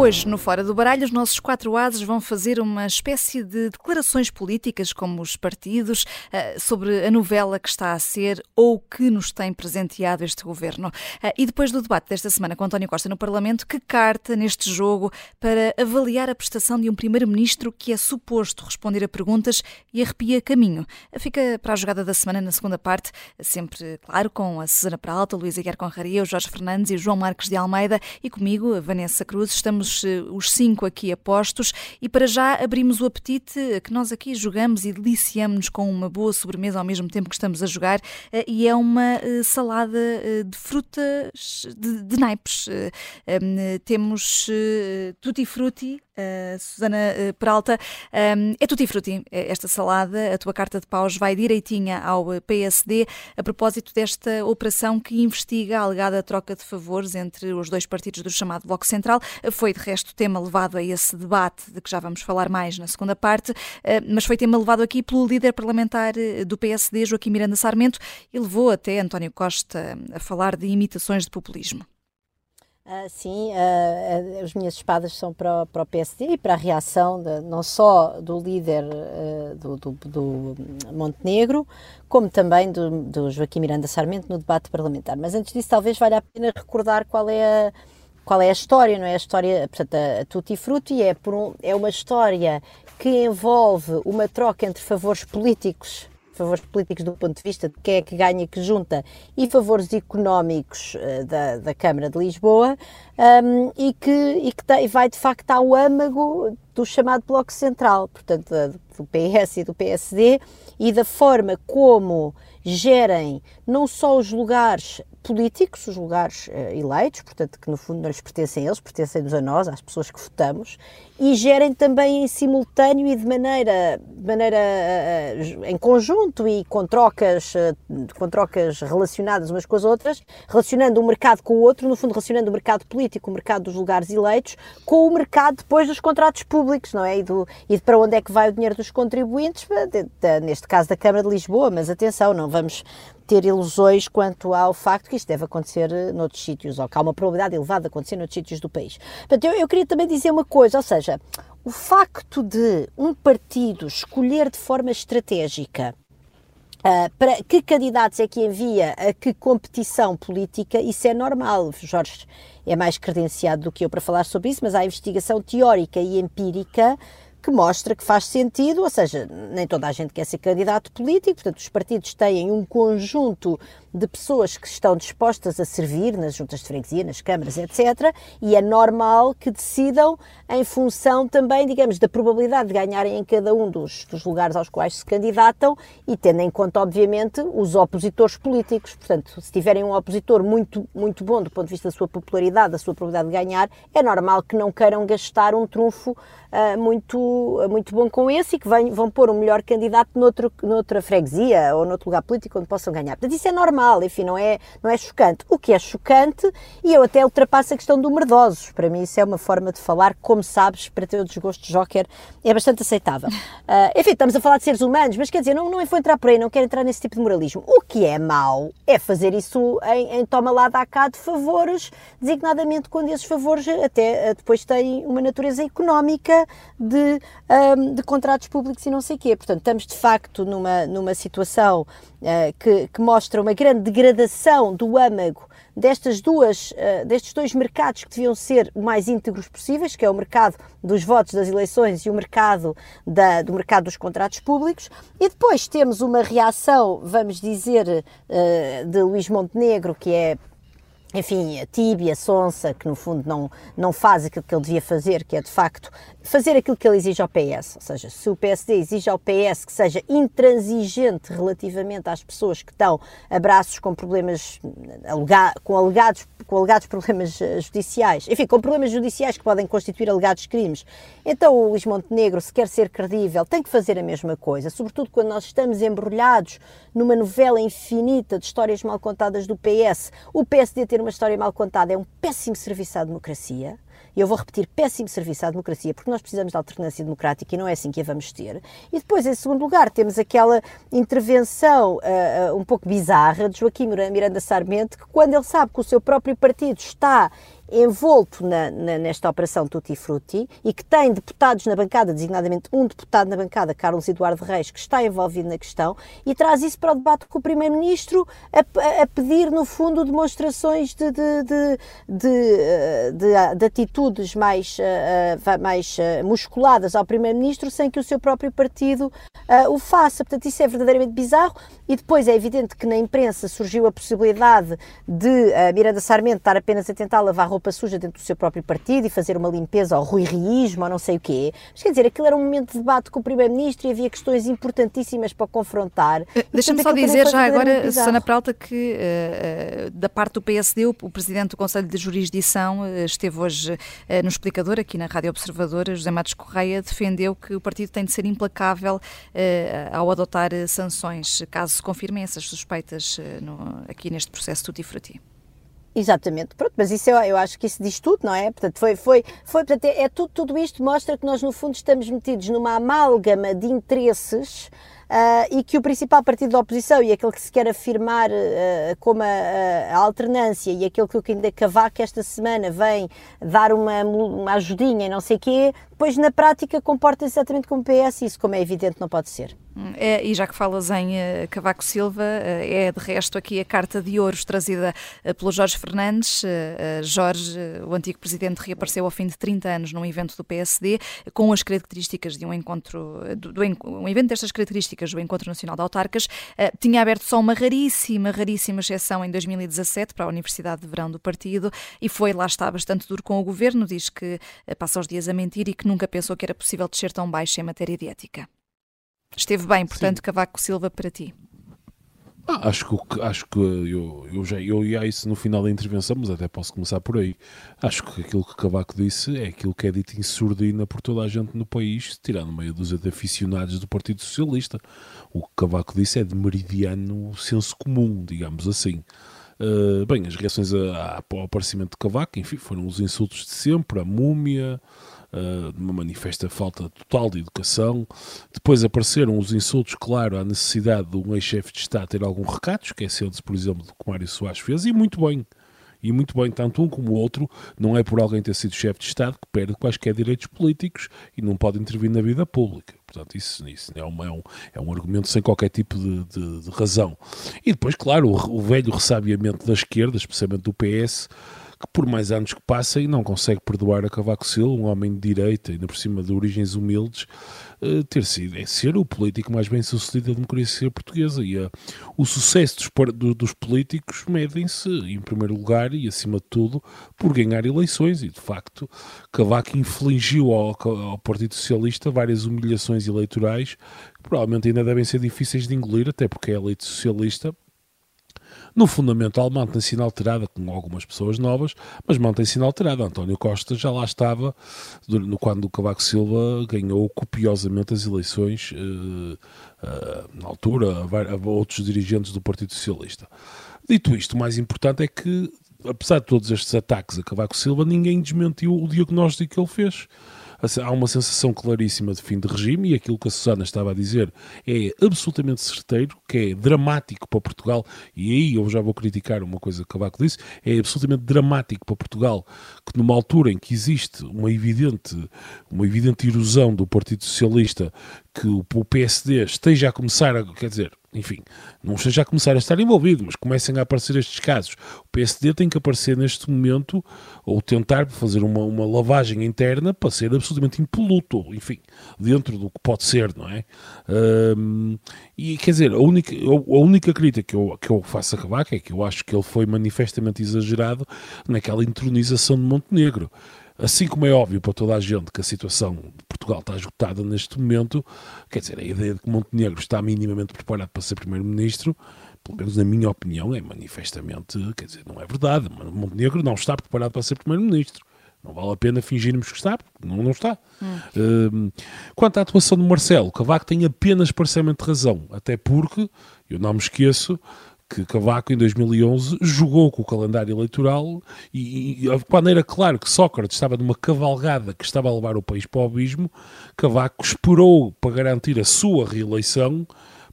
Hoje, no Fora do Baralho, os nossos quatro ases vão fazer uma espécie de declarações políticas, como os partidos, eh, sobre a novela que está a ser ou que nos tem presenteado este governo. Eh, e depois do debate desta semana com António Costa no Parlamento, que carta neste jogo para avaliar a prestação de um primeiro-ministro que é suposto responder a perguntas e arrepia caminho? Fica para a jogada da semana na segunda parte, sempre, claro, com a Susana Peralta, Luísa Guerra Conraria, o Jorge Fernandes e o João Marques de Almeida e comigo, a Vanessa Cruz. Estamos eh, os cinco aqui apostos e para já abrimos o apetite que nós aqui jogamos e deliciamos-nos com uma boa sobremesa ao mesmo tempo que estamos a jogar eh, e é uma eh, salada de frutas de, de naipes. Temos tutti frutti, Uh, Susana uh, Peralta, um, é tutti frutti esta salada, a tua carta de paus vai direitinha ao PSD a propósito desta operação que investiga a alegada troca de favores entre os dois partidos do chamado Bloco Central. Foi, de resto, tema levado a esse debate, de que já vamos falar mais na segunda parte, uh, mas foi tema levado aqui pelo líder parlamentar do PSD, Joaquim Miranda Sarmento, e levou até António Costa a falar de imitações de populismo. Uh, sim, uh, as minhas espadas são para, para o PSD e para a reação de, não só do líder uh, do, do, do, Montenegro, como também do, do, Joaquim Miranda Sarmento no debate parlamentar. Mas antes disso, talvez valha a pena recordar qual é a, qual é a história, não é? A história, portanto, a, a Tutti Frutti é, por um, é uma história que envolve uma troca entre favores políticos favores políticos do ponto de vista de quem é que ganha, que junta, e favores económicos uh, da, da Câmara de Lisboa, um, e que, e que tem, vai de facto ao âmago do chamado Bloco Central, portanto, do PS e do PSD, e da forma como gerem não só os lugares políticos, os lugares uh, eleitos, portanto, que no fundo não lhes pertencem a eles, pertencem-nos a nós, às pessoas que votamos, e gerem também em simultâneo e de maneira, de maneira uh, em conjunto e com trocas, uh, com trocas relacionadas umas com as outras, relacionando um mercado com o outro, no fundo relacionando o mercado político, o mercado dos lugares eleitos, com o mercado depois dos contratos públicos, não é? E, do, e de para onde é que vai o dinheiro dos contribuintes, neste caso da Câmara de Lisboa, mas atenção, não vamos ter ilusões quanto ao facto que isto deve acontecer eh, noutros sítios, ou que há uma probabilidade elevada de acontecer noutros sítios do país. Portanto, eu, eu queria também dizer uma coisa, ou seja, o facto de um partido escolher de forma estratégica Uh, para que candidatos é que envia a que competição política, isso é normal. Jorge é mais credenciado do que eu para falar sobre isso, mas há investigação teórica e empírica que mostra que faz sentido, ou seja, nem toda a gente quer ser candidato político, portanto, os partidos têm um conjunto de pessoas que estão dispostas a servir nas juntas de freguesia, nas câmaras, etc. E é normal que decidam em função também, digamos, da probabilidade de ganharem em cada um dos, dos lugares aos quais se candidatam e tendo em conta, obviamente, os opositores políticos. Portanto, se tiverem um opositor muito, muito bom do ponto de vista da sua popularidade, da sua probabilidade de ganhar, é normal que não queiram gastar um trunfo uh, muito, uh, muito bom com esse e que vem, vão pôr um melhor candidato noutro, noutra freguesia ou noutro lugar político onde possam ganhar. Portanto, isso é normal normal, enfim, não é, não é chocante. O que é chocante, e eu até ultrapasso a questão do merdosos, para mim isso é uma forma de falar, como sabes, para ter o desgosto de Joker, é bastante aceitável. Uh, enfim, estamos a falar de seres humanos, mas quer dizer, não, não vou entrar por aí, não quero entrar nesse tipo de moralismo. O que é mau é fazer isso em, em toma lá da cá de favores, designadamente quando esses favores até uh, depois têm uma natureza económica de, um, de contratos públicos e não sei o quê. Portanto, estamos de facto numa, numa situação uh, que, que mostra uma grande grande degradação do âmago destas duas, uh, destes dois mercados que deviam ser o mais íntegros possíveis, que é o mercado dos votos das eleições e o mercado da, do mercado dos contratos públicos, e depois temos uma reação, vamos dizer, uh, de Luís Montenegro, que é enfim, a tíbia, a sonsa, que no fundo não, não faz aquilo que ele devia fazer, que é de facto fazer aquilo que ele exige ao PS. Ou seja, se o PSD exige ao PS que seja intransigente relativamente às pessoas que estão a braços com problemas, com alegados, com alegados problemas eh, judiciais, enfim, com problemas judiciais que podem constituir alegados crimes, então o Luís Montenegro, se quer ser credível, tem que fazer a mesma coisa, sobretudo quando nós estamos embrulhados numa novela infinita de histórias mal contadas do PS. O PSD ter uma história mal contada é um péssimo serviço à democracia. E eu vou repetir, péssimo serviço à democracia, porque nós precisamos de alternância democrática e não é assim que a vamos ter. E depois, em segundo lugar, temos aquela intervenção uh, um pouco bizarra de Joaquim Miranda Sarmento, que quando ele sabe que o seu próprio partido está envolto na, na, nesta operação Tutti Frutti e que tem deputados na bancada, designadamente um deputado na bancada, Carlos Eduardo Reis, que está envolvido na questão e traz isso para o debate com o Primeiro-Ministro a, a, pedir, no fundo, demonstrações de, de, de, de, de atitudes mais, mais musculadas ao Primeiro-Ministro sem que o seu próprio partido o faça. Portanto, isso é verdadeiramente bizarro e depois é evidente que na imprensa surgiu a possibilidade de Miranda Sarmento estar apenas a tentar lavar roupa suja dentro do seu próprio partido e fazer uma limpeza ao ruiriísmo ou não sei o quê. Mas quer dizer, aquilo era um momento de debate com o Primeiro-Ministro e havia questões importantíssimas para confrontar. Eh, deixa-me só dizer já agora, Susana Pralta, que uh, da parte do PSD, o, o Presidente do Conselho de Jurisdição uh, esteve hoje no explicador, aqui na Rádio Observadora, José Matos Correia, defendeu que o partido tem de ser implacável ao adotar sanções, caso se confirmem essas suspeitas no, aqui neste processo tutti frutti. Exatamente, pronto, mas isso eu, eu, acho que isso diz tudo, não é? Portanto, foi, foi, foi portanto, é, é tudo, tudo isto mostra que nós, no fundo, estamos metidos numa amálgama de interesses Uh, e que o principal partido da oposição e aquele que se quer afirmar uh, como a, a, alternância e aquele que o ainda Cavaco esta semana vem dar uma, uma ajudinha e não sei o quê, depois na prática comporta-se exatamente como o PS, isso como é evidente não pode ser. É, e já que falas em uh, Cavaco Silva, uh, é de resto aqui a carta de ouros trazida uh, pelo Jorge Fernandes. Jorge, o antigo presidente, reapareceu ao fim de 30 anos num evento do PSD com as características de um encontro, do, do, um evento destas características, o Encontro Nacional de Autarcas. tinha aberto só uma raríssima, raríssima exceção em 2017 para a Universidade de Verão do partido e foi, lá está, bastante duro com o governo. Diz que passa os dias a mentir e que nunca pensou que era possível descer tão baixo em matéria de ética. Esteve bem, portanto, Sim. Cavaco Silva para ti. Ah, acho que, acho que eu, eu já eu ia a isso no final da intervenção, mas até posso começar por aí. Acho que aquilo que Cavaco disse é aquilo que é dito em surdina por toda a gente no país, tirando meia dúzia de aficionados do Partido Socialista. O que Cavaco disse é de meridiano senso comum, digamos assim. Uh, bem, as reações ao aparecimento de Cavaco, enfim, foram os insultos de sempre, a múmia, uh, uma manifesta falta total de educação. Depois apareceram os insultos, claro, à necessidade de um ex-chefe de Estado ter algum recato, esqueceu-se, por exemplo, do que Mário Soares fez, e muito bem. E muito bem, tanto um como o outro, não é por alguém ter sido chefe de Estado que perde quaisquer direitos políticos e não pode intervir na vida pública. Portanto, isso, isso é, um, é, um, é um argumento sem qualquer tipo de, de, de razão. E depois, claro, o, o velho ressabiamento da esquerda, especialmente do PS, que por mais anos que passem não consegue perdoar a Cavaco Silva, um homem de direita, ainda por cima de origens humildes, uh, ter sido, é ser o político mais bem sucedido da democracia portuguesa. E uh, o sucesso dos, do, dos políticos medem-se, em primeiro lugar e acima de tudo, por ganhar eleições. E de facto, Cavaco infligiu ao, ao Partido Socialista várias humilhações eleitorais que provavelmente ainda devem ser difíceis de engolir, até porque é eleito socialista no fundamental mantém-se inalterada, com algumas pessoas novas, mas mantém-se inalterada. António Costa já lá estava quando o Cavaco Silva ganhou copiosamente as eleições, uh, uh, na altura, a outros dirigentes do Partido Socialista. Dito isto, o mais importante é que, apesar de todos estes ataques a Cavaco Silva, ninguém desmentiu o diagnóstico que ele fez há uma sensação claríssima de fim de regime e aquilo que a Susana estava a dizer é absolutamente certeiro, que é dramático para Portugal, e aí eu já vou criticar uma coisa que Cavaco disse, é absolutamente dramático para Portugal que numa altura em que existe uma evidente, uma evidente erosão do Partido Socialista, que o PSD esteja a começar a, quer dizer, enfim, não esteja a começar a estar envolvido, mas comecem a aparecer estes casos. O PSD tem que aparecer neste momento, ou tentar fazer uma, uma lavagem interna para ser absolutamente impoluto, enfim, dentro do que pode ser, não é? Um, e quer dizer, a única, a única crítica que eu, que eu faço a Cavaco é que eu acho que ele foi manifestamente exagerado naquela intronização de Montenegro. Assim como é óbvio para toda a gente que a situação de Portugal está esgotada neste momento, quer dizer, a ideia de que Montenegro está minimamente preparado para ser Primeiro-Ministro, pelo menos na minha opinião, é manifestamente, quer dizer, não é verdade. Montenegro não está preparado para ser Primeiro-Ministro. Não vale a pena fingirmos que está, porque não, não está. Hum. Uh, quanto à atuação de Marcelo, Cavaco tem apenas parcialmente razão, até porque, eu não me esqueço, que Cavaco, em 2011, jogou com o calendário eleitoral e, e, quando era claro que Sócrates estava numa cavalgada que estava a levar o país para o abismo, Cavaco esperou para garantir a sua reeleição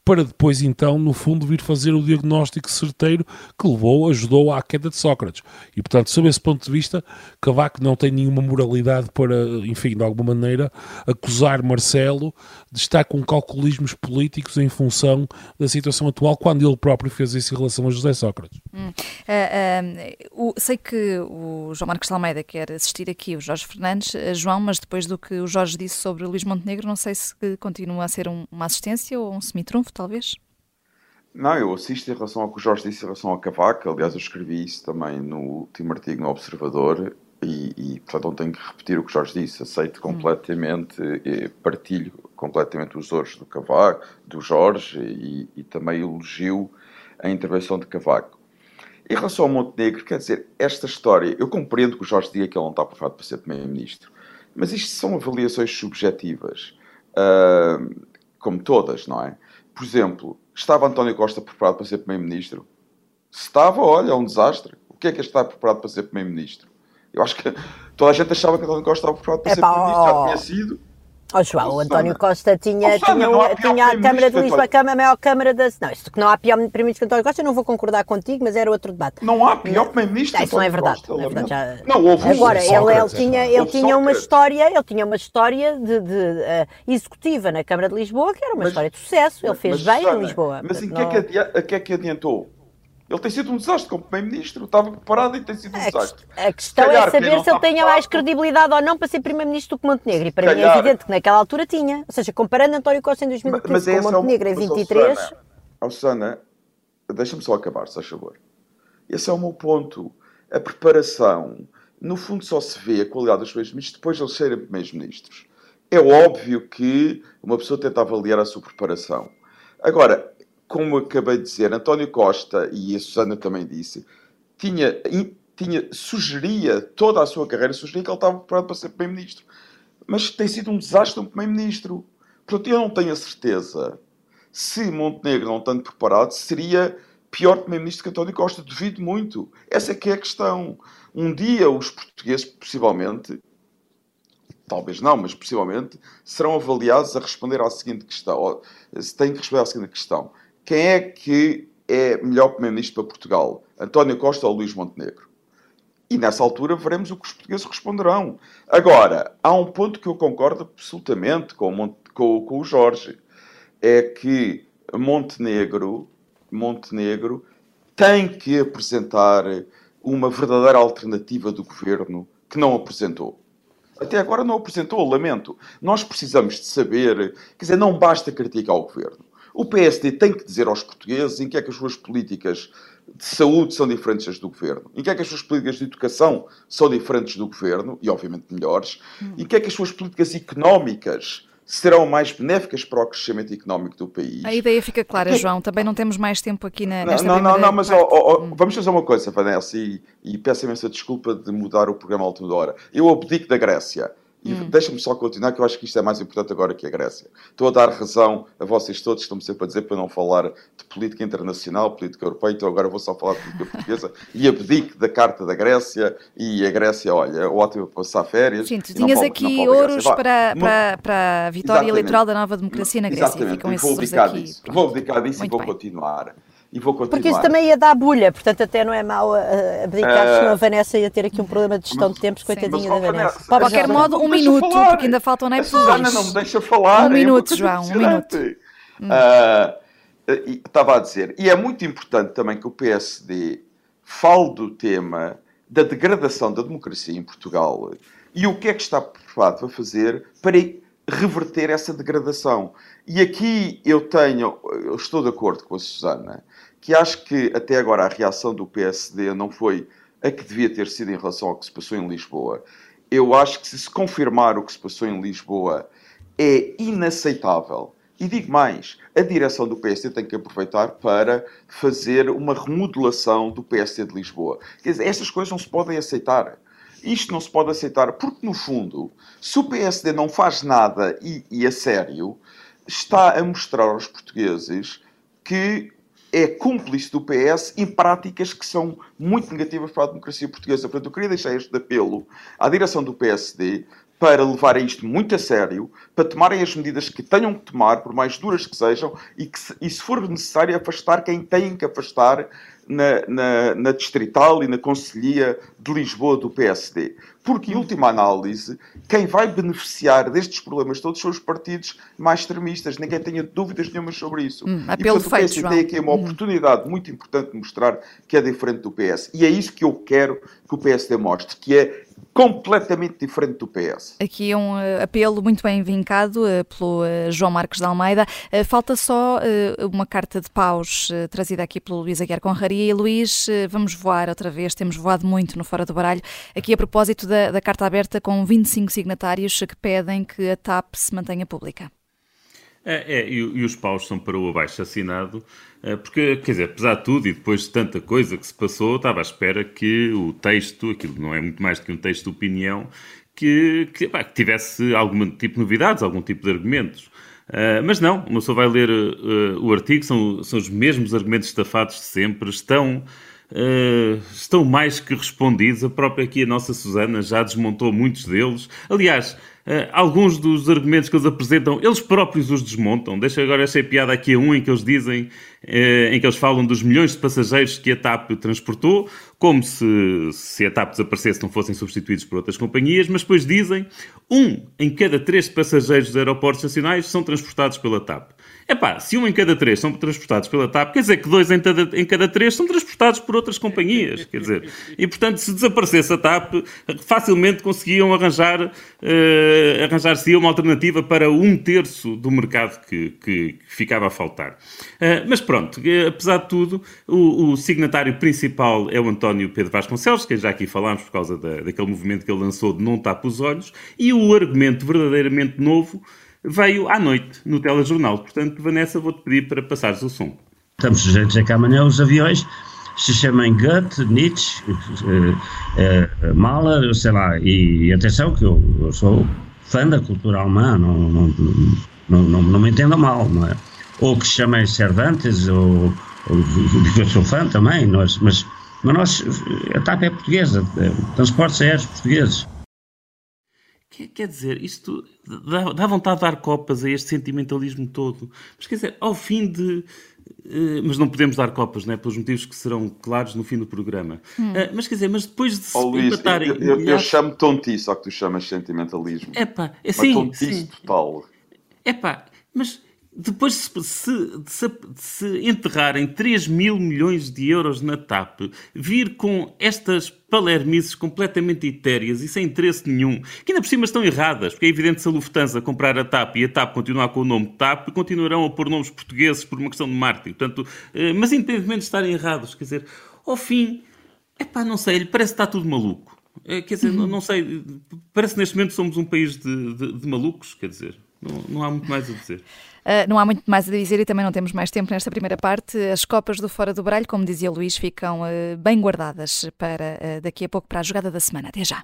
para depois então, no fundo, vir fazer o diagnóstico certeiro que levou, ajudou à queda de Sócrates. E, portanto, sob esse ponto de vista, Cavaco não tem nenhuma moralidade para, enfim, de alguma maneira, acusar Marcelo de estar com calculismos políticos em função da situação atual, quando ele próprio fez isso em relação a José Sócrates. Hum. Uh, uh, o, sei que o João Marcos Almeida quer assistir aqui, o Jorge Fernandes, uh, João, mas depois do que o Jorge disse sobre Luís Montenegro, não sei se continua a ser um, uma assistência ou um semitrunfo, talvez? Não, eu assisto em relação ao que o Jorge disse em relação ao Cavaco. Aliás, eu escrevi isso também no último artigo no Observador e, e portanto, não tenho que repetir o que o Jorge disse. Aceito hum. completamente, hum. partilho completamente os ouros do Cavaco, do Jorge e, e também elogio a intervenção de Cavaco. Em relação ao Montenegro, quer dizer, esta história, eu compreendo que o Jorge diga que ele não está preparado para ser primeiro-ministro, mas isto são avaliações subjetivas, uh, como todas, não é? Por exemplo, estava António Costa preparado para ser primeiro-ministro? Se estava, olha, é um desastre. O que é que é estar preparado para ser primeiro-ministro? Eu acho que toda a gente achava que António Costa estava preparado para ser primeiro-ministro, já tinha sido. Oh, João, o António Costa tinha, oh, tinha, tinha, tinha a Câmara de Lisboa, a maior Câmara da. Não, isto que não há pior Primeiro-Ministro que António Costa, eu não vou concordar contigo, mas era outro debate. Não há pior Primeiro-Ministro. Isso não é verdade. Não, é verdade já... não houve Agora, ele, ele tinha, ele tinha uma história, ele tinha uma história de, de uh, executiva na Câmara de Lisboa, que era uma mas, história de sucesso. Ele fez mas, bem em Lisboa. Mas em é que, que é que adiantou? Ele tem sido um desastre como Primeiro-Ministro. Estava preparado e tem sido um desastre. A questão é Calhar, é saber se ele tenha mais credibilidade ou não para ser Primeiro-Ministro do que Montenegro. E para Calhar. mim é evidente que naquela altura tinha. Ou seja, comparando António Costa em 2015 com Montenegro é um... em 23... Susana, Susana deixa-me só acabar, se faz favor. Esse é o meu ponto. A preparação, no fundo, só se vê a qualidade dos primeiros-ministros depois de eles serem primeiros-ministros. É óbvio que uma pessoa tenta avaliar a sua preparação. Agora, como acabei de dizer, António Costa, e a Susana também disse, tinha, tinha, sugeria toda a sua carreira, sugeria que ele estava preparado para ser Primeiro-Ministro. Mas tem sido um desastre um Primeiro-Ministro. Portanto, eu não tenho a certeza se Montenegro não estando preparado, seria pior Primeiro-Ministro que António Costa. Duvido muito. Essa é que é a questão. Um dia os portugueses, possivelmente, talvez não, mas possivelmente, serão avaliados a responder à seguinte questão. Ou, se têm que responder à seguinte questão quem é que é melhor primeiro-ministro para Portugal? António Costa ou Luís Montenegro? E nessa altura veremos o que os portugueses responderão. Agora, há um ponto que eu concordo absolutamente com, Monte, com, com o Jorge. É que Montenegro, Montenegro tem que apresentar uma verdadeira alternativa do governo que não apresentou. Até agora não apresentou, lamento. Nós precisamos de saber, quer dizer, não basta criticar o governo. O PSD tem que dizer aos portugueses em que é que as suas políticas de saúde são diferentes das do governo, em que é que as suas políticas de educação são diferentes do governo, e obviamente melhores, hum. em que é que as suas políticas económicas serão mais benéficas para o crescimento económico do país. A ideia fica clara, João. Também não temos mais tempo aqui na, nesta Não, não, não, mas oh, oh, oh, vamos fazer uma coisa, Vanessa, e, e peço imensa desculpa de mudar o programa à última hora. Eu abdico da Grécia. E hum. deixa-me só continuar, que eu acho que isto é mais importante agora que a Grécia. Estou a dar razão a vocês todos, estão-me sempre a dizer para não falar de política internacional, política europeia, então agora vou só falar de política portuguesa e abdique da Carta da Grécia e a Grécia, olha, ótimo para passar férias. Sim, tu tinhas falo, aqui ouros para, para, para a vitória Exatamente. eleitoral da nova democracia na Grécia. Exatamente, Ficam vou abdicar disso. Vou abdicar disso e vou bem. continuar e vou continuar. Porque isso também ia dar bulha, portanto até não é mau abdicar, uh, senão a Vanessa ia ter aqui um problema de gestão mas, de tempos, coitadinha da Vanessa. De qualquer modo, um minuto, falar. porque ainda faltam nem Susana não me deixa falar. Um minuto, João, um minuto. Uh, estava a dizer, e é muito importante também que o PSD fale do tema da degradação da democracia em Portugal e o que é que está preparado a fazer para reverter essa degradação. E aqui eu tenho, eu estou de acordo com a Susana, que acho que até agora a reação do PSD não foi a que devia ter sido em relação ao que se passou em Lisboa. Eu acho que se se confirmar o que se passou em Lisboa é inaceitável. E digo mais, a direção do PSD tem que aproveitar para fazer uma remodelação do PSD de Lisboa. Quer dizer, estas coisas não se podem aceitar. Isto não se pode aceitar porque, no fundo, se o PSD não faz nada e, e a sério, está a mostrar aos portugueses que é cúmplice do PS em práticas que são muito negativas para a democracia portuguesa. Portanto, eu queria deixar este apelo à direção do PSD para levarem isto muito a sério, para tomarem as medidas que tenham que tomar, por mais duras que sejam, e, que, e se for necessário, afastar quem tem que afastar na, na, na Distrital e na Conselhia de Lisboa do PSD. Porque, em última análise, quem vai beneficiar destes problemas todos são os partidos mais extremistas. Ninguém tenha dúvidas nenhumas sobre isso. Hum, e, portanto, o PSD tem aqui uma uhum. oportunidade muito importante de mostrar que é diferente do PS. E é isso que eu quero que o PSD mostre, que é completamente diferente do PS. Aqui é um uh, apelo muito bem vincado uh, pelo uh, João Marcos de Almeida. falta só uma carta de paus trazida aqui pelo Luís Aguiar Conraria. E Luís, vamos voar outra vez, temos voado muito no Fora do Baralho. Aqui a propósito da, da carta aberta com 25 signatários que pedem que a TAP se mantenha pública. É, é e, e, os paus são para o abaixo assinado, é, porque, quer dizer, apesar de tudo e depois de tanta coisa que se passou, estava à espera que o texto, aquilo não é muito mais do que um texto de opinião, que, que, pá, que tivesse algum tipo de novidades, algum tipo de argumentos. Uh, mas não, uma pessoa vai ler uh, o artigo, são, são os mesmos argumentos estafados de sempre, estão Uh, estão mais que respondidos. A própria aqui, a nossa Susana, já desmontou muitos deles. Aliás, alguns dos argumentos que eles apresentam, eles próprios os desmontam. Deixa agora essa piada aqui a um em que eles dizem, uh, em que eles falam dos milhões de passageiros que a TAP transportou, como se, se a TAP desaparecesse não fossem substituídos por outras companhias, mas depois dizem um em cada três passageiros dos aeroportos nacionais são transportados pela TAP. É pá, se um em cada três são transportados pela TAP, quer dizer que dois em cada, em cada três são transportados por outras companhias, quer dizer. E portanto, se desaparecesse a TAP, facilmente conseguiam arranjar, uh, arranjar-se uma alternativa para um terço do mercado que, que, que ficava a faltar. Uh, mas pronto, apesar de tudo, o, o, signatário principal é o António Pedro Vasconcelos, que já aqui falámos por causa da, daquele movimento que ele lançou de não tapa os olhos, e o argumento verdadeiramente novo veio à noite no telejornal. Portanto, Vanessa, vou-te pedir para passares o som. Estamos sujeitos a que amanhã os aviões se chamem Goethe, Nietzsche, uh, uh, Mahler, sei lá, e, e atenção que eu, eu, sou fã da cultura alemã, não, não, não, não, não me entenda mal, não é? Ou que se chamem Cervantes, ou, ou eu sou fã também, nós, mas, mas nós, a TAP é portuguesa, transportes aéreos portugueses. Quer dizer, isto dá, dá, vontade de dar copas a este sentimentalismo todo. Mas quer dizer, ao fim de. Uh, mas não podemos dar copas, não é? Pelos motivos que serão claros no fim do programa. Hum. Uh, mas quer dizer, mas depois de se oh, Luís, empatarem. Eu, eu, eu, chamo tontice só que tu chamas sentimentalismo. É pá, é sim. tontice sim. total. É pá, mas depois de se, se, se, enterrarem 3 mil milhões de euros na TAP, vir com estas palermices completamente etéreas e sem interesse nenhum, que ainda por cima estão erradas, porque é evidente que se a Lufthansa comprar a TAP e a TAP continuar com o nome TAP, continuarão a pôr nomes portugueses por uma questão de marketing. Portanto, eh, mas independentemente de estarem errados, quer dizer, ao fim, é pá, não sei, parece que está tudo maluco. É, quer dizer, uhum. não, sei, parece que neste momento somos um país de, de, de malucos, quer dizer, não, não há muito mais a dizer. Uh, não há muito mais a dizer e também não temos mais tempo nesta primeira parte. As copas do Fora do Baralho, como dizia Luís, ficam uh, bem guardadas para uh, daqui a pouco para a jogada da semana. Até já.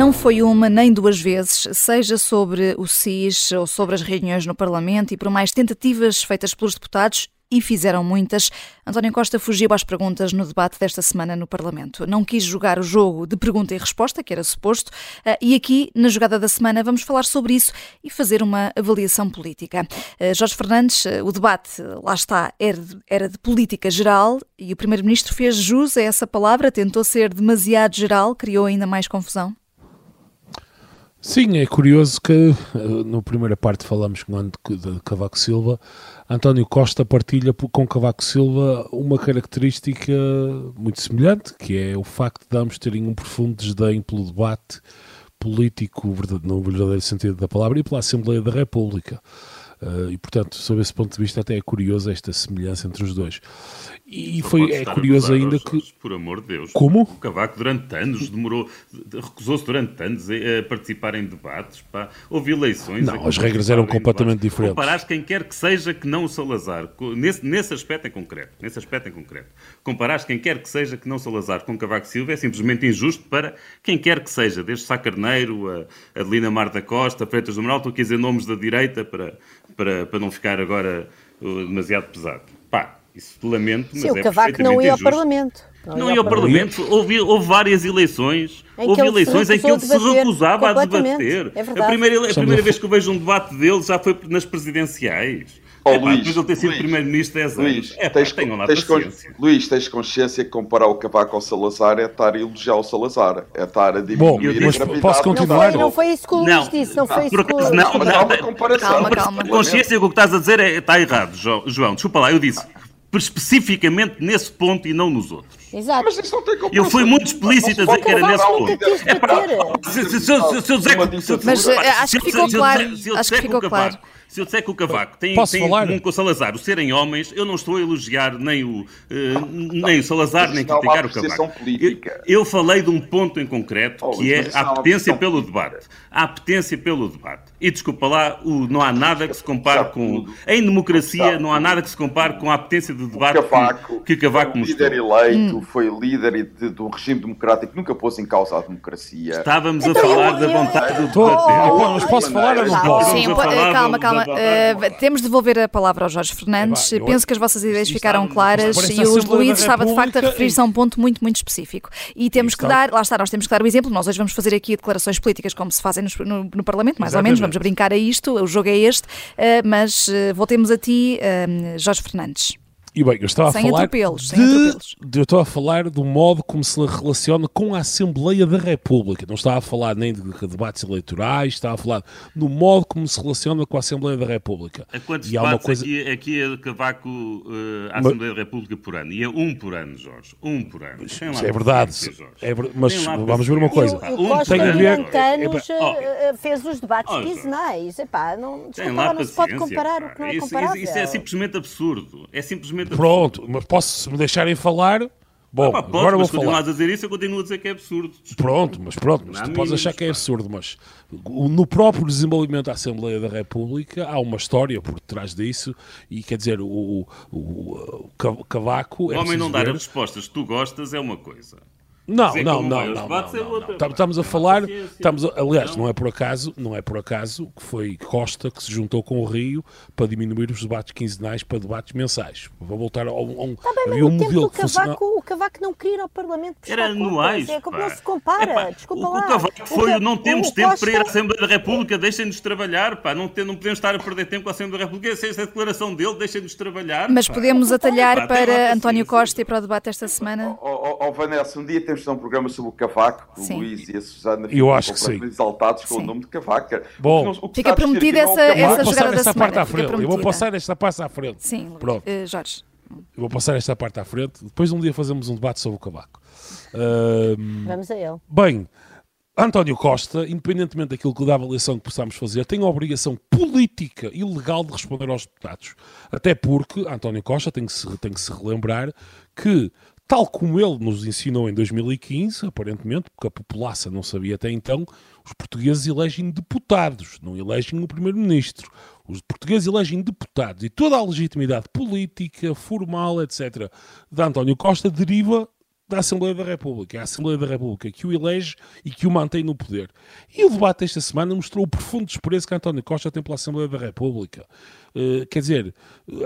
Não foi uma nem duas vezes, seja sobre o SIS ou sobre as reuniões no Parlamento e por mais tentativas feitas pelos deputados e fizeram muitas. António Costa fugiu às perguntas no debate desta semana no Parlamento. Não quis jogar o jogo de pergunta e resposta, que era suposto, eh, e aqui, na jogada da semana, vamos falar sobre isso e fazer uma avaliação política. Eh, Jorge Fernandes, eh, o debate, lá está, era de política geral e o Primeiro-Ministro fez jus a essa palavra, tentou ser demasiado geral, criou ainda mais confusão? Sim, é curioso que eh, na primeira parte falamos de Cavaco Silva, António Costa partilha com Cavaco Silva uma característica muito semelhante, que é o facto de ambos terem um profundo desdém pelo debate político, no verdadeiro sentido da palavra, e pela Assembleia da República. Uh, e, portanto, sob esse ponto de vista, até é curioso esta semelhança entre os dois. E foi, é curioso ainda que. Por amor de Deus. Como? O Cavaco, durante anos, demorou, recusou-se durante anos a, participar em debates. Pá. Houve eleições. Não, as regras eram completamente diferentes. Comparares quem quer que seja que não o Salazar, nesse, nesse aspecto em concreto, nesse aspecto em concreto, comparares quem quer que seja que não Salazar com Cavaco Silva é simplesmente injusto para quem quer que seja, desde Sá Carneiro, a Adelina Mar da Costa, Freitas do Moral, estou aqui a dizer nomes da direita para, para, para não ficar agora uh, demasiado pesado. Pá, isso lamento, mas Sim, é o Cavaco não ia ao Parlamento. Não, não ia ao Parlamento. Parlamento. Houve, houve várias eleições. Em houve eleições em que ele se recusava a debater. É a primeira, a primeira vez que eu vejo um debate dele já foi nas presidenciais. Oh, Epá, Luís, depois ele ter sido primeiro-ministro 10 anos. Luís, Epá, tens, lá tens Luís, tens consciência que comparar o Cavaco ao Salazar é estar a elogiar o Salazar, é estar a diminuir Bom, mas a posso continuar? Não foi, não foi isso que o Luís disse, não, foi isso que o Luís Não, não, não, comparação. Calma, calma. Consciência que o que estás a dizer é, está errado, João. Desculpa lá, eu disse especificamente nesse ponto e não nos outros. Exato. Mas isso não tem Eu fui muito explícito a dizer que era nesse ponto. É para... Se eu dizer Mas acho que ficou claro. Acho que ficou claro. Se eu disser que o Cavaco tem, tem falar? comum com o Salazar o serem homens, eu não estou a elogiar nem o, uh, nem o Salazar, nem criticar o Cavaco. Eu, eu, falei de um ponto em concreto, oh, que é a apetência pelo debate. A apetência pelo debate. E desculpa lá, o, não há nada que se compare com. Em democracia, não há nada que se compare com a apetência de debate Cavaco, que, que Cavaco mostrou. líder eleito, hum. foi líder de, do regime democrático, nunca pôs em causa a democracia. Estávamos a então, falar da vontade do debater. Mas posso falar ou não posso? Sim, calma, calma. Uh, temos de devolver a palavra ao Jorge Fernandes. É, eu, Penso que as vossas ideias ficaram claras e o Luís estava de facto a referir-se a um ponto muito, muito específico. E temos que dar, lá está, nós temos que dar o exemplo. Nós hoje vamos fazer aqui declarações políticas como se fazem no, no, no Parlamento, mais ou menos, vamos brincar a isto, o jogo é este, uh, mas uh, voltemos a ti, Jorge Fernandes. E bem, eu estava sem a falar atropelos, de, sem atropelos. De, eu estava a falar do modo como se relaciona com a Assembleia da República. Não estava a falar nem de debates eleitorais, estava a falar do modo como se relaciona com a Assembleia da República. A quantos e há uma coisa... aqui, aqui é Cavaco uh, a Assembleia da República por ano? E é um por ano, Jorge. Um por ano. Isso é verdade. É, mas vamos ver uma coisa. O, o Costa um durante anos é, fez os debates oh, quinzenais. Epá, não, desculpa, não se pode comparar pá. o que não é comparável. Isso, isso é simplesmente absurdo. É simplesmente Pronto, mas posso, se me deixarem falar. Bom, ah, pá, agora vou falar. a dizer isso, eu continuo a dizer que é absurdo. Pronto, mas pronto, mas tu podes achar que é absurdo, mas no próprio desenvolvimento da Assembleia da República há uma história por trás disso e quer dizer, o, o, o, o Cavaco. O é homem não dar as respostas que tu gostas é uma coisa. Não, não, não, não, não, Estamos a falar, estamos a, aliás, não é por acaso, não é por acaso que foi Costa que se juntou com o Rio para diminuir os debates quinzenais para debates mensais. Vou voltar a um, havia um modelo o Cavaco, o Cavaco não queria ir ao Parlamento Era anuais. É como não se compara, desculpa o, lá. O Cavaco foi, não temos tempo para ir à Assembleia da República, deixem-nos trabalhar, pá, não, não podemos estar a perder tempo com a Assembleia da República, essa é a declaração dele, deixem-nos trabalhar. Mas podemos atalhar para António Costa e para o debate esta semana? Ó Vanessa, um dia temos de ter um programa sobre o Cavaco, o Luís e a Susana eu acho que sim. exaltados com sim. o nome de Cavaco. Bom, o fica prometida essa, essa jogada da semana. Eu vou passar esta parte à frente. Sim, Pronto. Uh, Jorge. Eu vou passar esta parte à frente. Depois um dia fazemos um debate sobre o Cavaco. Uh, Vamos a ele. Bem, António Costa, independentemente daquilo que da avaliação que possamos fazer, tem a obrigação política e legal de responder aos deputados. Até porque António Costa tem que se, tem que se relembrar que tal como ele nos ensinou em 2015, aparentemente, porque a população não sabia até então, os portugueses elegem deputados, não elegem o primeiro-ministro. Os portugueses elegem deputados e toda a legitimidade política, formal, etc., de António Costa deriva da Assembleia da República. É a Assembleia da República que o elege e que o mantém no poder. E o debate desta semana mostrou o profundo desprezo que António Costa tem pela Assembleia da República. Uh, quer dizer,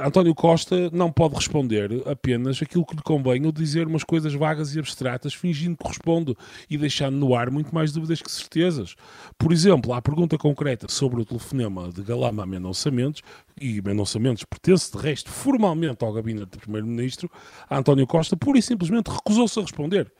António Costa não pode responder apenas aquilo que lhe convém ou dizer umas coisas vagas e abstratas, fingindo que responde e deixando no ar muito mais dúvidas que certezas. Por exemplo, à pergunta concreta sobre o telefonema de Galama Mendonça Mendes, e Mendonça Mendes pertence de resto formalmente ao gabinete do Primeiro-Ministro, António Costa pura e simplesmente recusou-se a responder.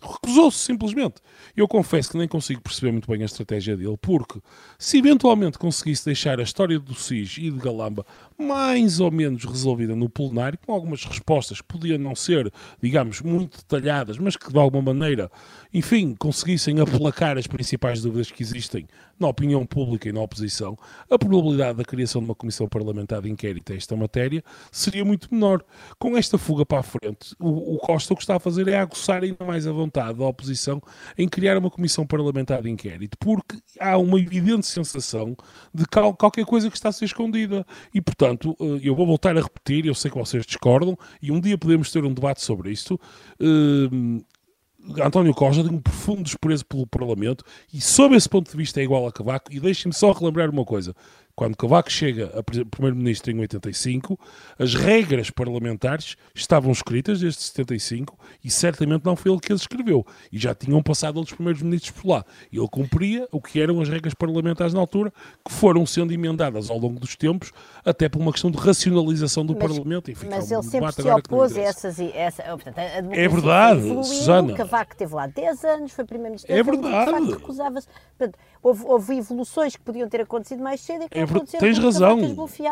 Recusou-se simplesmente. Eu confesso que nem consigo perceber muito bem a estratégia dele, porque se eventualmente conseguisse deixar a história do SIS e de Galamba mais ou menos resolvida no plenário, com algumas respostas que podiam não ser, digamos, muito detalhadas, mas que de alguma maneira, enfim, conseguissem aplacar as principais dúvidas que existem na opinião pública e na oposição, a probabilidade da criação de uma comissão parlamentar de inquérito a esta matéria seria muito menor. Com esta fuga para a frente, o, o Costa o que está a fazer é aguçar ainda mais a vontade da oposição em criar uma comissão parlamentar de inquérito, porque há uma evidente sensação de qualquer coisa que está a ser escondida. E, portanto, eh, eu vou voltar a repetir, eu sei que vocês discordam, e um dia podemos ter um debate sobre isto. Uh, António Costa tem um profundo desprezo pelo Parlamento e, sob esse ponto de vista, é igual a Cavaco. E deixem-me só relembrar uma coisa: quando Cavaco chega a primeiro-ministro em 85, as regras parlamentares estavam escritas desde 75 e certamente não foi ele que as escreveu. E já tinham passado outros primeiros ministros por lá. E ele cumpria o que eram as regras parlamentares na altura, que foram sendo emendadas ao longo dos tempos, até por uma questão de racionalização do mas, Parlamento. Enfim, mas ele sempre se opôs a essas... Essa, portanto, a é verdade, evoluiu, Susana. Cavaco teve lá 10 anos, foi primeiro-ministro. É verdade. recusava-se. Houve, houve, evoluções que podiam ter acontecido mais cedo e que é ver... Tens razão.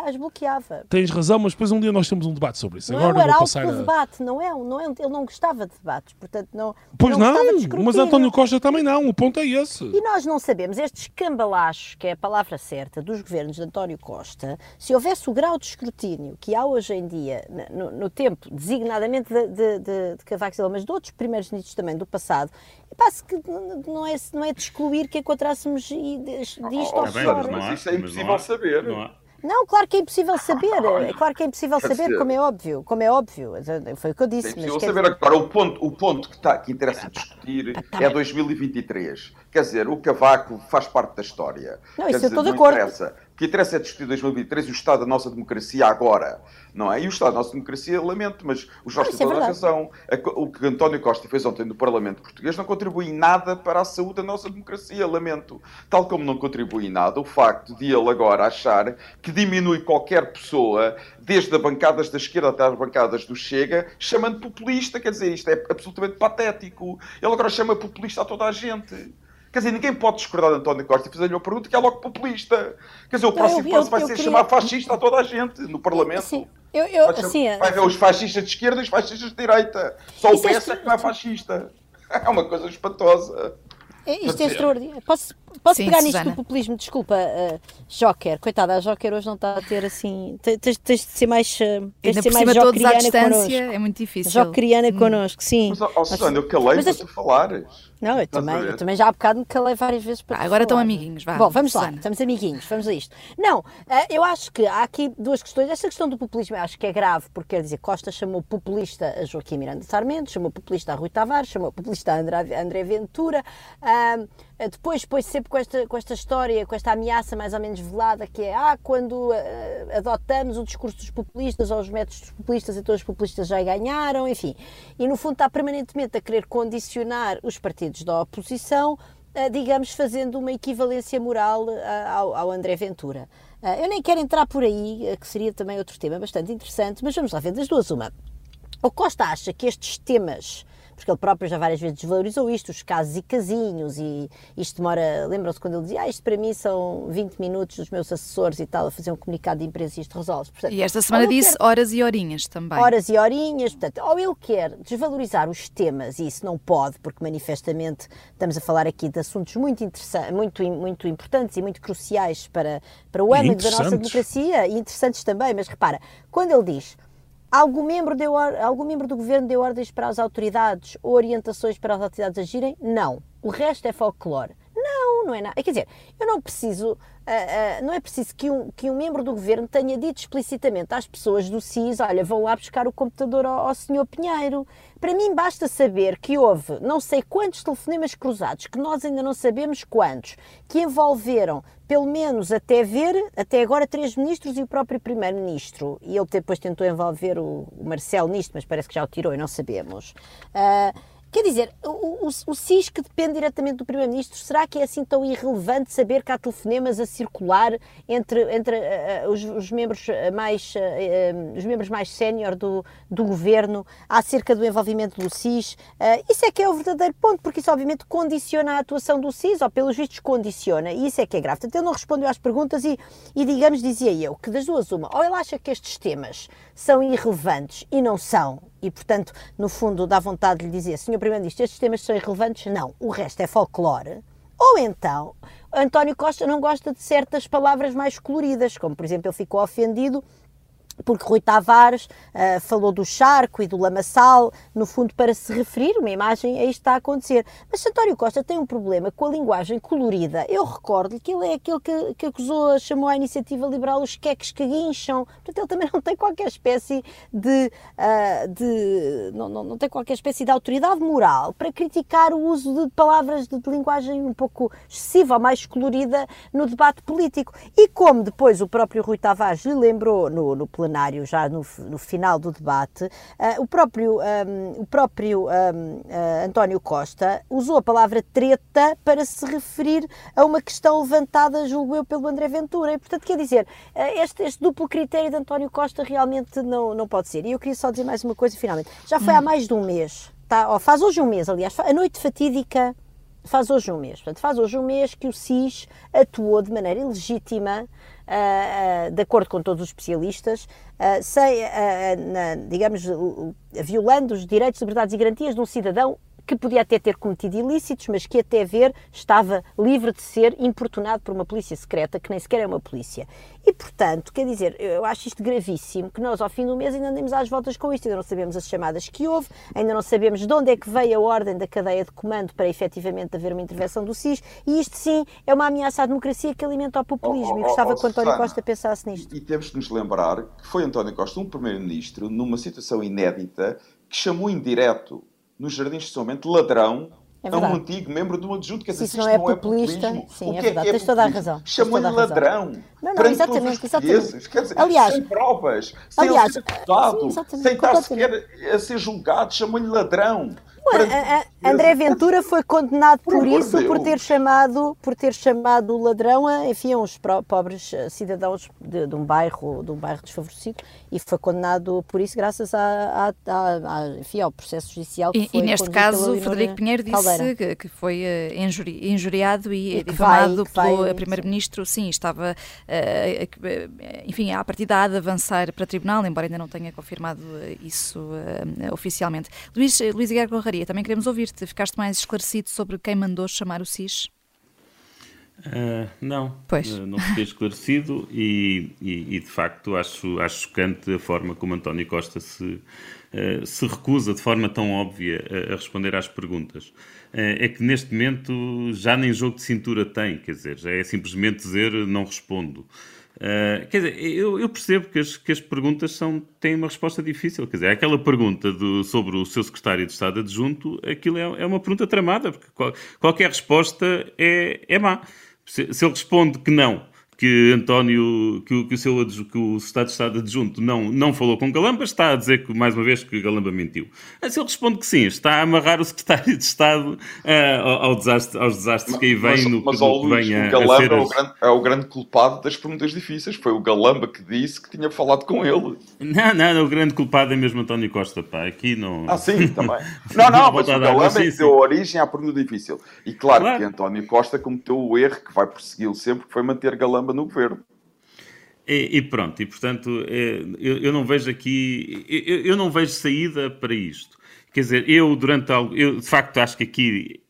As bloqueava. Tens razão, mas depois um dia nós temos um debate sobre isso. Não Agora é o passar debate, não é, não é, ele não gostava de debates, portanto não. Pois não, não mas António Costa também não, o ponto é esse. E nós não sabemos, estes cambalachos, que é a palavra certa, dos governos de António Costa, se houvesse o grau de escrutínio que há hoje em dia, no, no tempo, designadamente de, de, de, de Cavaco Silva, mas de outros primeiros ministros também do passado, Pá-se que não é, não é de excluir que encontrássemos disto oh, ou fora. Mas isso é impossível saber. Não, não, claro que é impossível saber. É claro que é impossível saber, como é óbvio. Como é óbvio. Foi o que eu disse. É impossível mas saber. Dizer... Agora, o ponto, o ponto que, está, que interessa discutir tá, tá é 2023. Quer dizer, o Cavaco faz parte da história. Não, Quer isso dizer, eu estou de acordo. Interessa. Que interessa é discutir 2023 e o estado da nossa democracia agora não é? E o Estado da nossa democracia, lamento, mas o Jorge ah, tem toda a razão. O que António Costa fez ontem no Parlamento Português não contribui em nada para a saúde da nossa democracia, lamento. Tal como não contribui em nada o facto de ele agora achar que diminui qualquer pessoa, desde as bancadas da esquerda até as bancadas do Chega, chamando populista, quer dizer, isto é absolutamente patético. Ele agora chama populista a toda a gente. Quer dizer, ninguém pode discordar de António Costa e fazer-lhe uma pergunta que é logo populista. Quer dizer, o próximo eu, passo vai ser queria... chamar fascista a toda a gente no Parlamento. Sim. Eu, eu, vai, assim, vai ver os fascistas de esquerda e os fascistas de direita. Só o PS é que não é fascista. É uma coisa espantosa. É, isto é extraordinário. Posso, posso Sim, pegar Susana. nisto do populismo? Desculpa, uh, Joker. Coitada, a Joker hoje não está a ter assim. Tens, tens de ser mais. Uh, tens de ser mais jokeriana connosco. É muito difícil. Jokeriana hum. connosco, sim. Mas, oh, Susana, eu calei para tu falares. Não, eu também, eu também já há bocado me calei várias vezes para. Ah, agora estão amiguinhos, vá. Bom, vamos Susana. lá, estamos amiguinhos, vamos a isto. Não, eh, eu acho que há aqui duas questões. Esta questão do populismo eu acho que é grave, porque quer dizer, Costa chamou populista a Joaquim Miranda Sarmento, chamou populista a Rui Tavares, chamou populista a André, André Ventura. Uh, depois, depois sempre com esta, com esta história, com esta ameaça mais ou menos velada, que é ah, quando uh, adotamos o discurso dos populistas ou os métodos dos populistas, então os populistas já ganharam, enfim. E no fundo está permanentemente a querer condicionar os partidos da oposição digamos, fazendo uma equivalência moral ao, ao André Ventura. Eu nem quero entrar por aí, que seria também outro tema bastante interessante, mas vamos lá ver das duas uma. O Costa acha que estes temas porque ele próprio já várias vezes desvalorizou isto, os casos e casinhos, e isto demora. Lembram-se quando ele dizia, ah, isto para mim são 20 minutos dos meus assessores e tal, a fazer um comunicado de imprensa e isto resolve. Portanto, e esta semana disse quer... horas e horinhas também. Horas e horinhas, portanto, ou ele quer desvalorizar os temas, e isso não pode, porque manifestamente estamos a falar aqui de assuntos muito, interessantes, muito, muito importantes e muito cruciais para, para o âmbito da nossa democracia, e interessantes também, mas repara, quando ele diz Algum membro, deu, algum membro do governo deu ordens para as autoridades ou orientações para as autoridades agirem? Não. O resto é folclore. Não, Não, é nada. Quer dizer, eu não preciso, uh, não é preciso que um, que um membro do governo tenha dito explicitamente às pessoas do CIS: olha, vão lá buscar o computador ao, ao senhor Pinheiro. Para mim, basta saber que houve não sei quantos telefonemas cruzados, que nós ainda não sabemos quantos, que envolveram, pelo menos até ver, até agora, três ministros e o próprio primeiro-ministro. E ele depois tentou envolver o, o Marcelo nisto, mas parece que já o tirou e não sabemos. Uh, Quer dizer, o, o, o SIS que depende diretamente do Primeiro-Ministro, será que é assim tão irrelevante saber que há telefonemas a circular entre, entre uh, os, os, membros mais, uh, os membros mais sénior do, do governo acerca do envolvimento do SIS? Uh, isso é que é o verdadeiro ponto, porque isso obviamente condiciona a atuação do SIS, ou pelos vistos condiciona, e isso é que é grave. Portanto, ele não respondeu às perguntas e, e digamos, dizia eu, que das duas uma, ou ele acha que estes temas são irrelevantes e não são, e, portanto, no fundo, dá vontade de lhe dizer, Sr. Primeiro-Ministro, estes temas são irrelevantes? Não, o resto é folclore. Ou então, António Costa não gosta de certas palavras mais coloridas, como, por exemplo, ele ficou ofendido porque Rui Tavares uh, falou do charco e do lamaçal, no fundo para se referir, uma imagem a isto está a acontecer. Mas António Costa tem um problema com a linguagem colorida. Eu recordo-lhe que ele é aquele que, que acusou, chamou à iniciativa liberal os queques que guincham. Portanto, ele também não tem qualquer espécie de, uh, de não, não, não, tem qualquer espécie de autoridade moral para criticar o uso de palavras de, de linguagem um pouco excessiva ou mais colorida no debate político. E como depois o próprio Rui Tavares lhe lembrou no, no plenário plenário, já no, no final do debate, uh, o próprio, um, o próprio um, uh, ah, António Costa usou a palavra treta para se referir a uma questão levantada, julgo eu, pelo André Ventura. E, portanto, quer dizer, uh, este, este, duplo critério de António Costa realmente não, não pode ser. E eu queria só dizer mais uma coisa, finalmente. Já foi há mais de um mês, tá? Faz hoje um mês, aliás, a noite fatídica faz hoje um mês. Portanto, faz hoje um mês que o SIS atuou de maneira ilegítima de acordo com todos os especialistas, uh, sem, digamos, violando os direitos, liberdades e garantias de um cidadão que podia até ter cometido ilícitos, mas que até ver estava livre de ser importunado por uma polícia secreta, que nem sequer é uma polícia. E, portanto, quer dizer, eu acho isto gravíssimo, que nós ao fim do mês ainda andemos às voltas com isto, ainda não sabemos as chamadas que houve, ainda não sabemos de onde é que veio a ordem da cadeia de comando para efetivamente haver uma intervenção do SIS, e isto sim é uma ameaça à democracia que alimenta o populismo, oh, oh, e gostava oh, que o António Susana, Costa pensasse nisto. E temos de nos lembrar que foi António Costa um primeiro-ministro numa situação inédita que chamou em direto nos Jardins de Bento ladrão é a um antigo membro do adjunto. Quer dizer, se isso não, é, não é populista, é populismo, sim, é, é verdade, é tens toda a razão. Chamou-lhe ladrão. Não, não, exatamente, exatamente. Quer dizer, aliás, sem provas, sem aliás, ser deputado, sem estar sequer a ser julgado, chamou-lhe ladrão. André Ventura foi condenado por, por isso, Deus. por ter chamado, por ter chamado o ladrão a, enfim, a uns pobres eh, cidadãos de, de, um bairro, de um bairro desfavorecido e foi condenado por isso graças a, a, a, a enfim, ao processo judicial que e, foi E neste caso, o Frederico Pinheiro disse que, que, foi uh, injuri, injuriado e, e difamado pelo primeiro-ministro. Sim, estava, uh, enfim, à partida há de avançar para tribunal, embora ainda não tenha confirmado isso uh, oficialmente. Luís, Luís Guerra Corraria, também queremos ouvir-te. Ficaste mais esclarecido sobre quem mandou chamar o SIS? Uh, não, pois. Uh, não fiquei esclarecido e, e, e, de facto acho, acho chocante a forma como António Costa se, uh, se recusa de forma tão óbvia a, a responder às perguntas. é que neste momento já nem jogo de cintura tem, quer dizer, já é simplesmente dizer não respondo. Uh, quer dizer, eu, eu, percebo que as, que as perguntas são, têm uma resposta difícil. Quer dizer, aquela pergunta do, sobre o seu secretário de Estado adjunto, aquilo é, é uma pergunta tramada, porque qual, qualquer resposta é, é má. Se, se ele responde que não, que António, que, que, o seu que o Estado de Estado adjunto não, não falou com Galamba, está a dizer que, mais uma vez, que Galamba mentiu. Se ele responde que sim, está a amarrar o Secretário de Estado uh, ao desastre, aos desastres que aí vêm no mas, vem a, o Galamba ser... é, o grande, é o grande culpado das perguntas difíceis. Foi o Galamba que disse que tinha falado com ele. Não, não, o grande culpado é mesmo António Costa, pá. Aqui não... Ah, sim, também. não, não, mas o Galamba é que deu origem à pergunta difícil. E claro, claro, que António Costa cometeu o erro que vai persegui-lo sempre, que foi manter Galamba no governo. E, e, pronto, e portanto, é, eu, eu, não vejo aqui, eu, eu, não vejo saída para isto. Quer dizer, eu durante algo, eu de facto acho que aqui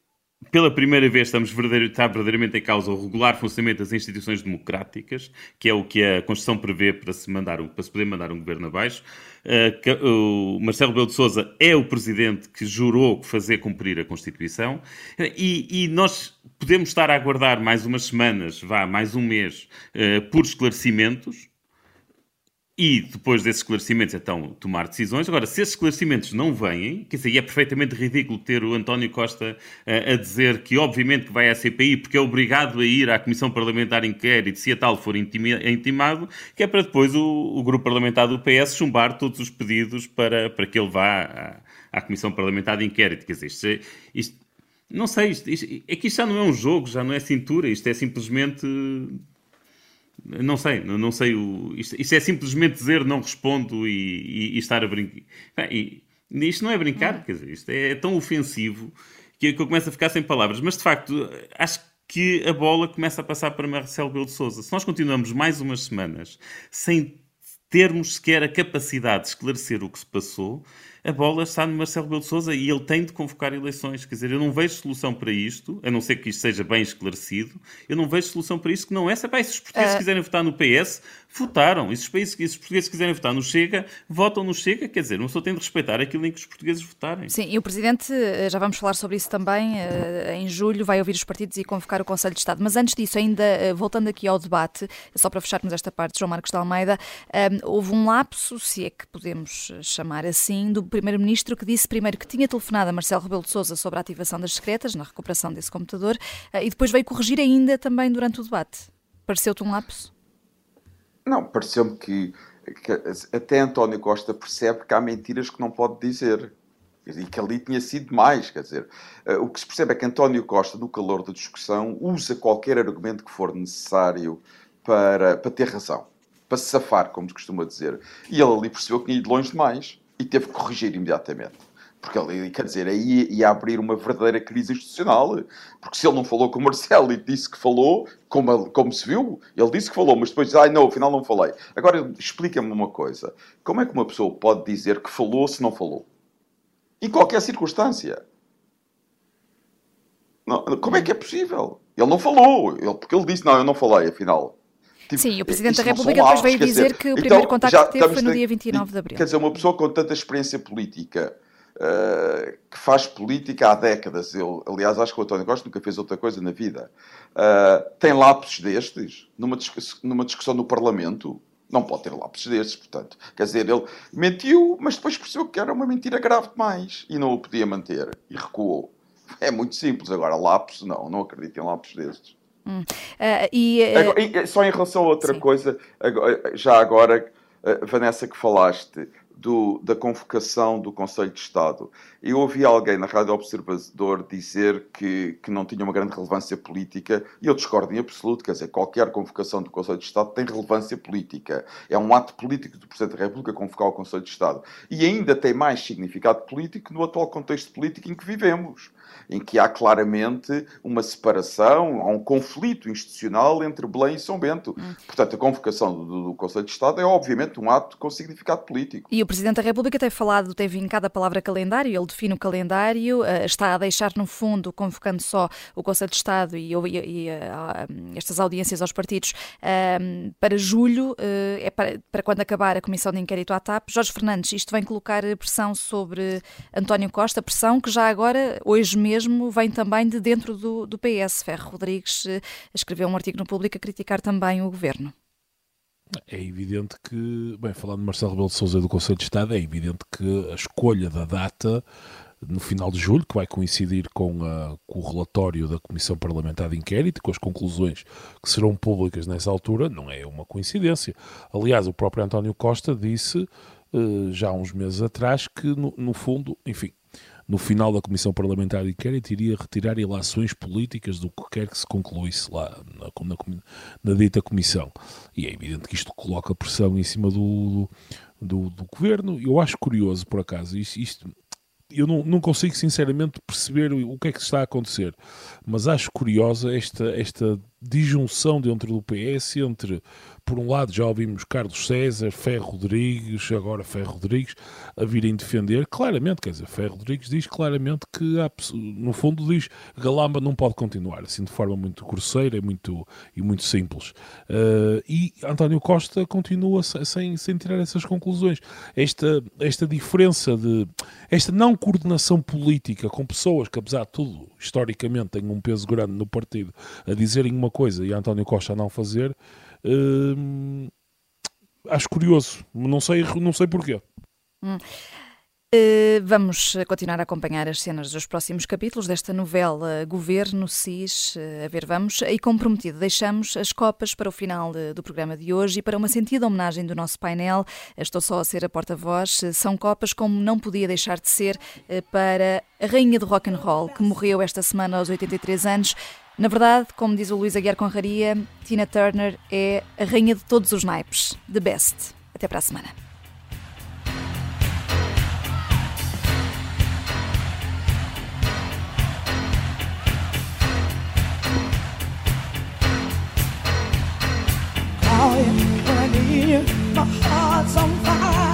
pela primeira vez estamos verdadeiro, está verdadeiramente em causa o regular funcionamento das instituições democráticas, que é o que a Constituição prevê para se, mandar, para se poder mandar um governo abaixo. Uh, o Marcelo Rebelo de Sousa é o presidente que jurou fazer cumprir a Constituição e, e, nós podemos estar a aguardar mais umas semanas, vá, mais um mês, uh, por esclarecimentos e depois desses esclarecimentos, então, tomar decisões. Agora, se esses esclarecimentos não vêm, quer dizer, é perfeitamente ridículo ter o António Costa uh, a dizer que, obviamente, que vai à CPI porque é obrigado a ir à Comissão Parlamentar Inquérito se a tal for intimado, que é para depois o, o, Grupo Parlamentar do PS chumbar todos os pedidos para, para que ele vá à, à Comissão Parlamentar de Inquérito. Quer dizer, isto, é, isto não sei, isto, isto, é que isto já não é um jogo, já não é cintura, isto é simplesmente não sei, não sei. O, isto, isto, é simplesmente dizer não respondo e, e, e estar a brincar. E, isto não é brincar, quer dizer, isto é, é tão ofensivo que, que eu começo a ficar sem palavras. Mas de facto, acho que a bola começa a passar para Marcelo Belo de Souza. Se nós continuamos mais umas semanas sem termos sequer a capacidade de esclarecer o que se passou, a bola está no Marcelo Rebelo de Sousa e ele tem de convocar eleições. Quer dizer, eu não vejo solução para isto, a não ser que isto seja bem esclarecido, eu não vejo solução para isto que não é. Se, se os portugueses uh... quiserem votar no PS, votaram. E se os, países, se os portugueses quiserem votar no Chega, votam no Chega. Quer dizer, uma pessoa tem de respeitar aquilo em que os portugueses votarem. Sim, e o Presidente, eh, já vamos falar sobre isso também, eh, em julho vai ouvir os partidos e convocar o Conselho de Estado. Mas antes disso, ainda eh, voltando aqui ao debate, só para fecharmos esta parte, João Marcos de Almeida, houve um lapso, se é que podemos chamar assim, do Primeiro-Ministro que disse primeiro que tinha telefonado a Marcelo Rebelo de Sousa sobre a ativação das secretas, na recuperação desse computador, e depois veio corrigir ainda também durante o debate. Pareceu-te um lapso? Não, pareceu-me que, que, até António Costa percebe que há mentiras que não pode dizer. E que ali tinha sido mais, quer dizer, eh, o que se percebe é que António Costa, no calor da discussão, usa qualquer argumento que for necessário para, para ter razão, para se safar, como se costuma dizer. E ele ali percebeu que tinha ido longe demais e teve que corrigir imediatamente. Porque ele, quer dizer, aí ia abrir uma verdadeira crise institucional. Porque se ele não falou com o Marcelo e disse que falou, como, como se viu, ele disse que falou, mas depois diz, ai não, afinal não falei. Agora, explica-me uma coisa. Como é que uma pessoa pode dizer que falou se não falou? Em qualquer circunstância. Não, como é que é possível? Ele não falou. Ele, porque ele disse, não, eu não falei, afinal. Tipo, Sim, o Presidente da República depois veio dizer que o primeiro então, contacto que teve foi no dia 29 de Abril. Quer dizer, uma pessoa com tanta experiência política Uh, que faz política há décadas. Eu, aliás, acho que o António Costa nunca fez outra coisa na vida. Uh, tem lapsos destes numa, numa discussão no Parlamento. Não pode ter lapsos destes, portanto. Quer dizer, ele mentiu, mas depois percebeu que era uma mentira grave demais e não o podia manter e recuou. É muito simples. Agora, lapsos, não, não acredito em lapsos destes. Hum. Uh, e, agora, só em relação a outra Sim. coisa, já agora, Vanessa, que falaste do, da convocação do Conselho de Estado. Eu ouvi alguém na Rádio Observador dizer que, que não tinha uma grande relevância política e eu discordo em absoluto. Quer dizer, qualquer convocação do Conselho de Estado tem relevância política. É um ato político do Presidente da República convocar o Conselho de Estado. E ainda tem mais significado político no atual contexto político em que vivemos em que há claramente uma separação, há um conflito institucional entre Belém e São Bento. Hum. Portanto, a convocação do, do, Conselho de Estado é obviamente um ato com significado político. E o Presidente da República tem falado, tem vincado a palavra calendário, ele define o calendário, eh, está a deixar no fundo, convocando só o Conselho de Estado e, e, e eh, estas audiências aos partidos ehm, para julho, eh, é para, para quando acabar a Comissão de Inquérito à TAP. Jorge Fernandes, isto vem colocar pressão sobre António Costa, pressão que já agora, hoje mesmo, vem também de dentro do, do PS. Ferro Rodrigues eh, escreveu um artigo no Público a criticar também o governo. É evidente que, bem, falando de Marcelo Rebelo de Sousa do Conselho de Estado, é evidente que a escolha da data no final de julho, que vai coincidir com, a, com, o relatório da Comissão Parlamentar de Inquérito, com as conclusões que serão públicas nessa altura, não é uma coincidência. Aliás, o próprio António Costa disse uh, já há uns meses atrás que, no, no fundo, enfim, no final da Comissão Parlamentar de Inquérito, iria retirar ilações políticas do que quer que se concluísse lá na, na, na dita Comissão. E é evidente que isto coloca pressão em cima do, do, do Governo. Eu acho curioso, por acaso, isto, isto eu não, não, consigo sinceramente perceber o que é que está a acontecer, mas acho curiosa esta, esta disjunção dentro do PS entre por um lado já ouvimos Carlos César, Ferro Rodrigues, agora Ferro Rodrigues, a virem defender, claramente, quer dizer, Ferro Rodrigues diz claramente que, há, no fundo, diz Galamba não pode continuar, assim de forma muito grosseira e muito, e muito simples. Uh, e António Costa continua sem, sem tirar essas conclusões. Esta, esta diferença de, esta não coordenação política com pessoas que, apesar de tudo, historicamente têm um peso grande no partido, a dizerem uma coisa e António Costa não fazer, Hum, acho curioso, não sei, não sei porquê. Hum. Uh, vamos continuar a acompanhar as cenas dos próximos capítulos desta novela Governo SIS. Uh, a ver, vamos. E comprometido, deixamos as copas para o final de, do programa de hoje e para uma sentida homenagem do nosso painel. Estou só a ser a porta-voz. São copas como não podia deixar de ser para a rainha do rock and roll que morreu esta semana aos 83 anos. Na verdade, como diz o Luís Aguiar Conraria, Tina Turner é a rainha de todos os naipes. The best. Até para a semana. my heart's on fire.